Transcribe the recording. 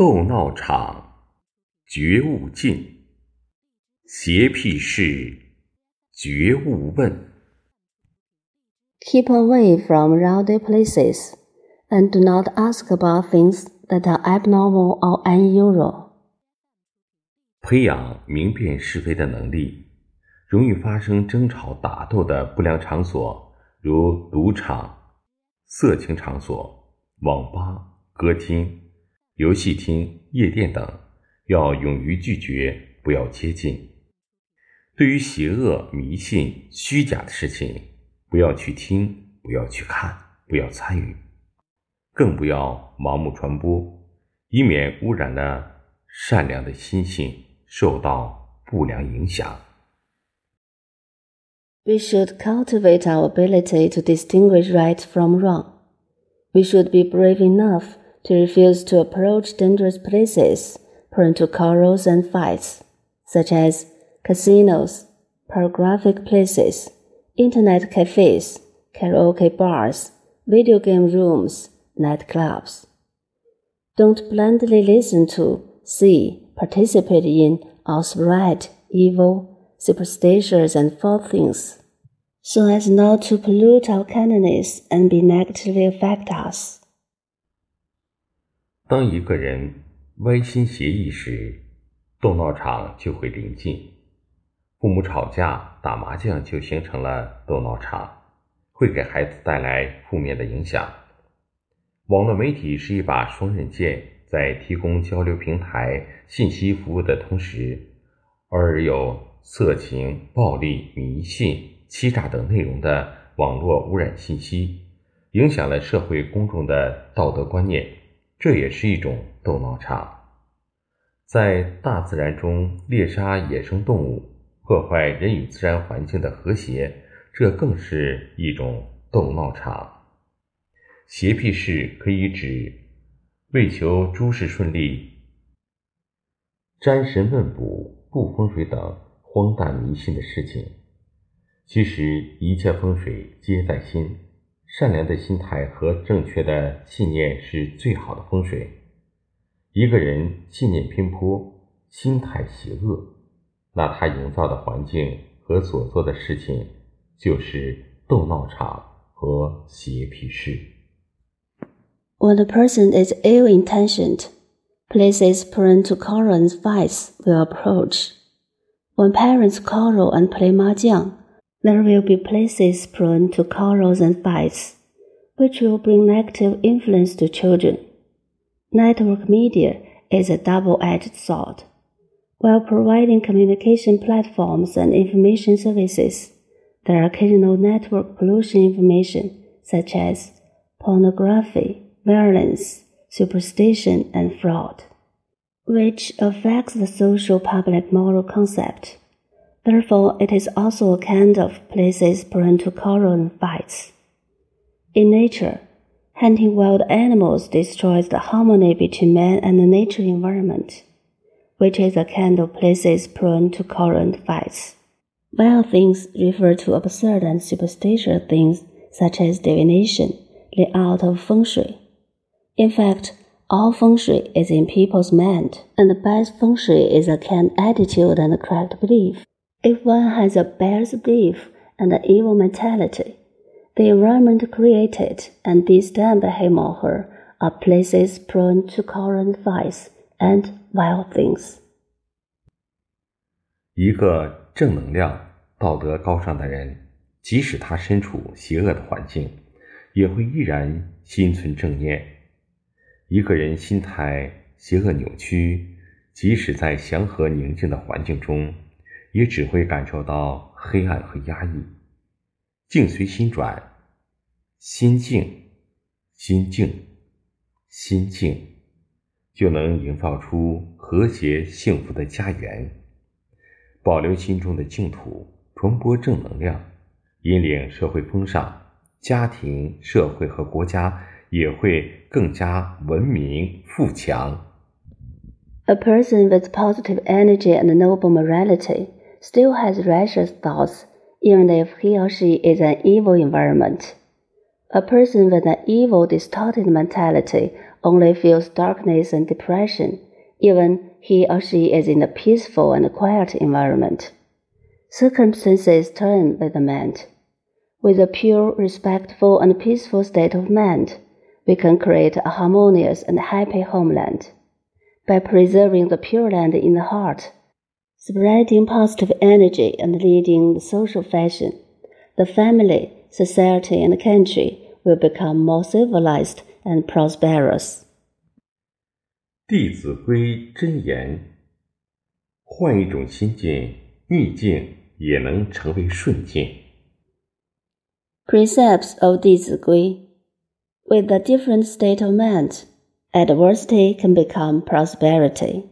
斗闹场，觉悟尽；邪僻事，觉悟问。Keep away from rowdy places, and do not ask about things that are abnormal or unusual. 培养明辨是非的能力，容易发生争吵打斗的不良场所，如赌场、色情场所、网吧、歌厅。游戏厅、夜店等，要勇于拒绝，不要接近。对于邪恶、迷信、虚假的事情，不要去听，不要去看，不要参与，更不要盲目传播，以免污染了善良的心性，受到不良影响。We should cultivate our ability to distinguish right from wrong. We should be brave enough. To refuse to approach dangerous places prone to quarrels and fights, such as casinos, pornographic places, internet cafes, karaoke bars, video game rooms, nightclubs. Don't blindly listen to, see, participate in, or spread evil, superstitious, and false things, so as not to pollute our kindness and be negatively affect us. 当一个人歪心邪意时，斗闹场就会临近。父母吵架、打麻将就形成了斗闹场，会给孩子带来负面的影响。网络媒体是一把双刃剑，在提供交流平台、信息服务的同时，偶尔有色情、暴力、迷信、欺诈等内容的网络污染信息，影响了社会公众的道德观念。这也是一种斗闹场，在大自然中猎杀野生动物，破坏人与自然环境的和谐，这更是一种斗闹场。邪僻事可以指为求诸事顺利、占神问卜、布风水等荒诞迷信的事情。其实一切风水皆在心。善良的心态和正确的信念是最好的风水。一个人信念偏颇，心态邪恶，那他营造的环境和所做的事情就是斗闹场和邪僻事。When a person is ill-intentioned, places prone to quarrel and fights will approach. When parents quarrel and play mahjong, there will be places prone to quarrels and fights, which will bring negative influence to children. Network media is a double-edged sword. While providing communication platforms and information services, there are occasional network pollution information such as pornography, violence, superstition, and fraud, which affects the social public moral concept. Therefore, it is also a kind of places prone to quarrel and fights. In nature, hunting wild animals destroys the harmony between man and the nature environment, which is a kind of places prone to quarrel and fights. Wild things refer to absurd and superstitious things such as divination, art of feng shui. In fact, all feng shui is in people's mind, and the best feng shui is a kind attitude and a correct belief. If one has a bad belief and an evil mentality, the environment created and disturbed by him or her are places prone to current vice and wild things. 一个正能量、道德高尚的人，即使他身处邪恶的环境，也会依然心存正念。一个人心态邪恶扭曲，即使在祥和宁静的环境中，也只会感受到黑暗和压抑。境随心转，心静，心静，心静，就能营造出和谐幸福的家园。保留心中的净土，传播正能量，引领社会风尚，家庭、社会和国家也会更加文明富强。A person with positive energy and noble morality. Still has righteous thoughts, even if he or she is in an evil environment. A person with an evil, distorted mentality only feels darkness and depression, even he or she is in a peaceful and quiet environment. Circumstances turn with the mind. With a pure, respectful, and peaceful state of mind, we can create a harmonious and happy homeland. By preserving the pure land in the heart, spreading positive energy, and leading the social fashion, the family, society, and country will become more civilized and prosperous. 弟子规真言：换一种心境，逆境也能成为顺境。Precepts of 弟子规 With a different state of mind, adversity can become prosperity.